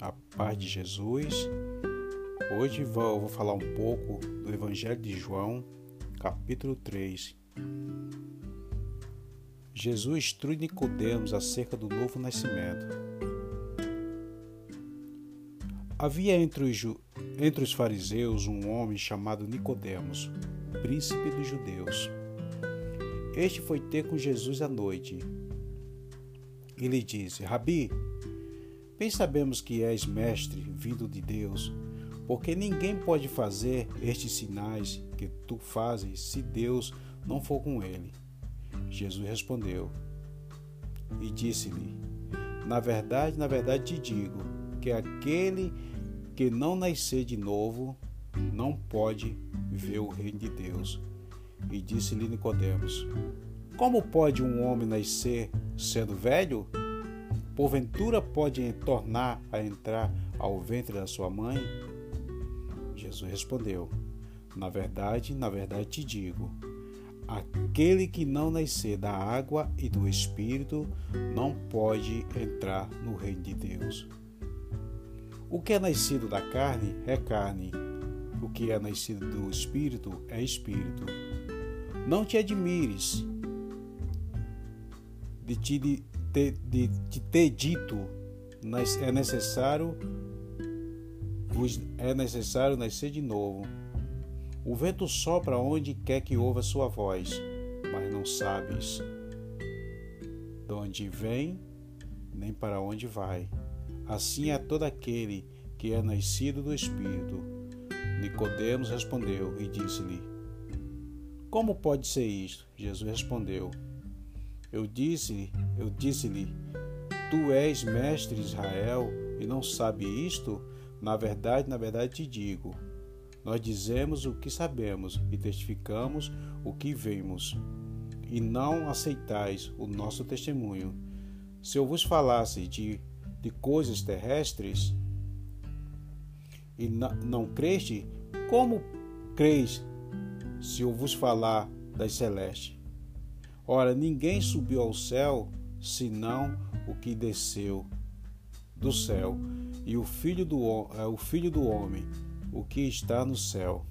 a paz de Jesus. Hoje vou, vou falar um pouco do Evangelho de João, capítulo 3. Jesus instrui Nicodemos acerca do novo nascimento. Havia entre os, entre os fariseus um homem chamado Nicodemos, príncipe dos judeus. Este foi ter com Jesus à noite e lhe disse: Rabi, Bem sabemos que és mestre vindo de Deus, porque ninguém pode fazer estes sinais que tu fazes se Deus não for com ele. Jesus respondeu e disse-lhe: Na verdade, na verdade te digo que aquele que não nascer de novo não pode ver o reino de Deus. E disse-lhe Nicodemos: Como pode um homem nascer sendo velho? Porventura pode tornar a entrar ao ventre da sua mãe? Jesus respondeu: Na verdade, na verdade te digo, aquele que não nascer da água e do espírito não pode entrar no reino de Deus. O que é nascido da carne é carne, o que é nascido do espírito é espírito. Não te admires de ti ter, de, de ter dito é necessário é necessário nascer de novo. O vento sopra onde quer que ouva sua voz, mas não sabes de onde vem nem para onde vai. Assim é todo aquele que é nascido do Espírito. Nicodemos respondeu e disse-lhe: Como pode ser isto? Jesus respondeu: eu disse, eu disse-lhe: Tu és mestre Israel e não sabe isto? Na verdade, na verdade te digo: Nós dizemos o que sabemos e testificamos o que vemos, e não aceitais o nosso testemunho. Se eu vos falasse de, de coisas terrestres e não, não creste, como creis se eu vos falar das celestes? Ora, ninguém subiu ao céu senão o que desceu do céu, e o filho do, é o filho do homem, o que está no céu.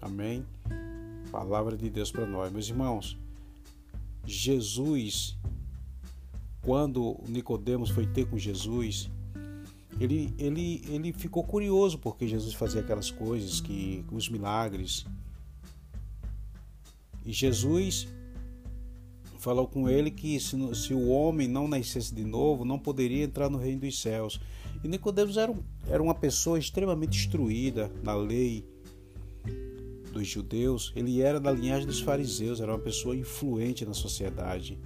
Amém? Palavra de Deus para nós, meus irmãos. Jesus, quando Nicodemos foi ter com Jesus, ele, ele, ele ficou curioso porque Jesus fazia aquelas coisas que os milagres e Jesus falou com ele que se, se, o homem não nascesse de novo, não poderia entrar no reino dos céus. E Nicodemos era, um, era uma pessoa extremamente instruída na lei dos judeus. Ele era da linhagem dos fariseus, era uma pessoa influente na sociedade.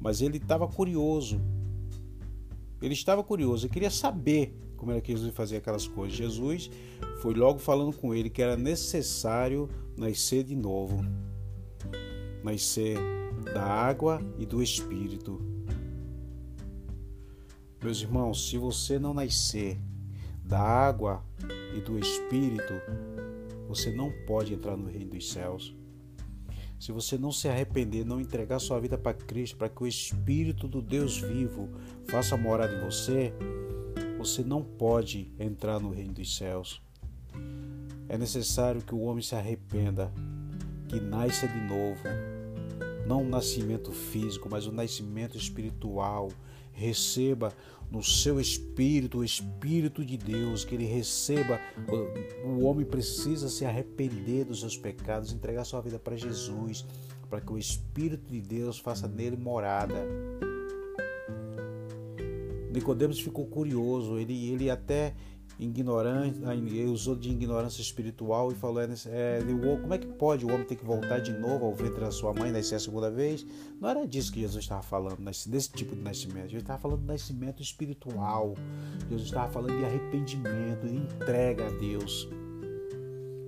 Mas ele estava curioso. Ele estava curioso, ele queria saber como era que Jesus fazia aquelas coisas. Jesus foi logo falando com ele que era necessário nascer de novo nascer da água e do Espírito. Meus irmãos, se você não nascer da água e do Espírito, você não pode entrar no reino dos céus. Se você não se arrepender, não entregar sua vida para Cristo, para que o Espírito do Deus vivo faça morar em você, você não pode entrar no reino dos céus. É necessário que o homem se arrependa, que nasça de novo, não o nascimento físico, mas o nascimento espiritual. Receba no seu espírito o Espírito de Deus, que ele receba. O homem precisa se arrepender dos seus pecados, entregar sua vida para Jesus, para que o Espírito de Deus faça nele morada. Nicodemos ficou curioso, ele, ele até ignorante, ele usou de ignorância espiritual e falou: é, é, como é que pode o homem ter que voltar de novo ao ventre da sua mãe, nascer a segunda vez? Não era disso que Jesus estava falando, desse tipo de nascimento. Jesus estava falando de nascimento espiritual. Jesus estava falando de arrependimento, de entrega a Deus.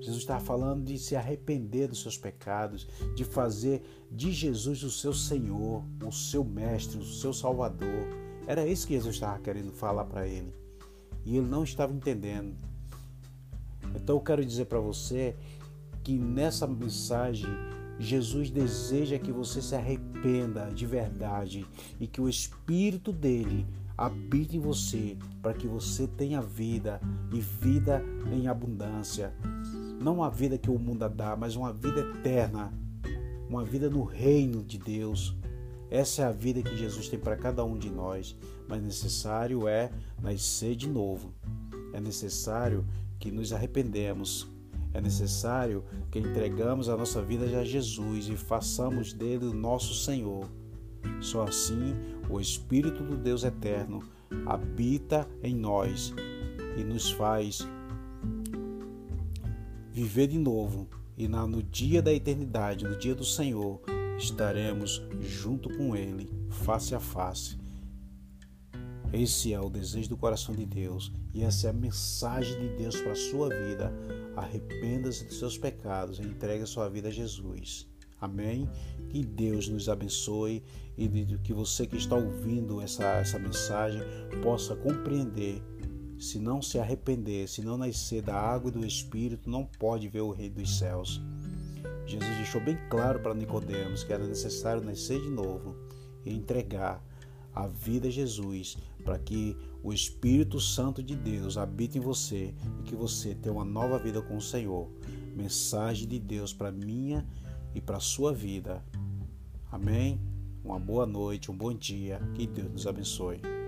Jesus estava falando de se arrepender dos seus pecados, de fazer de Jesus o seu Senhor, o seu Mestre, o seu Salvador. Era isso que Jesus estava querendo falar para ele e ele não estava entendendo. Então eu quero dizer para você que nessa mensagem Jesus deseja que você se arrependa de verdade e que o Espírito dele habite em você para que você tenha vida e vida em abundância. Não a vida que o mundo dá, mas uma vida eterna, uma vida no reino de Deus. Essa é a vida que Jesus tem para cada um de nós, mas necessário é nascer de novo. É necessário que nos arrependemos. É necessário que entregamos a nossa vida a Jesus e façamos dele o nosso Senhor. Só assim o Espírito do Deus eterno habita em nós e nos faz viver de novo. E no dia da eternidade, no dia do Senhor, estaremos junto com Ele, face a face. Esse é o desejo do coração de Deus e essa é a mensagem de Deus para a sua vida. Arrependa-se de seus pecados e entregue a sua vida a Jesus. Amém? Que Deus nos abençoe e que você que está ouvindo essa, essa mensagem possa compreender. Se não se arrepender, se não nascer da água e do Espírito, não pode ver o Rei dos céus. Jesus deixou bem claro para Nicodemos que era necessário nascer de novo e entregar a vida a Jesus para que o Espírito Santo de Deus habite em você e que você tenha uma nova vida com o Senhor. Mensagem de Deus para minha e para sua vida. Amém? Uma boa noite, um bom dia. Que Deus nos abençoe.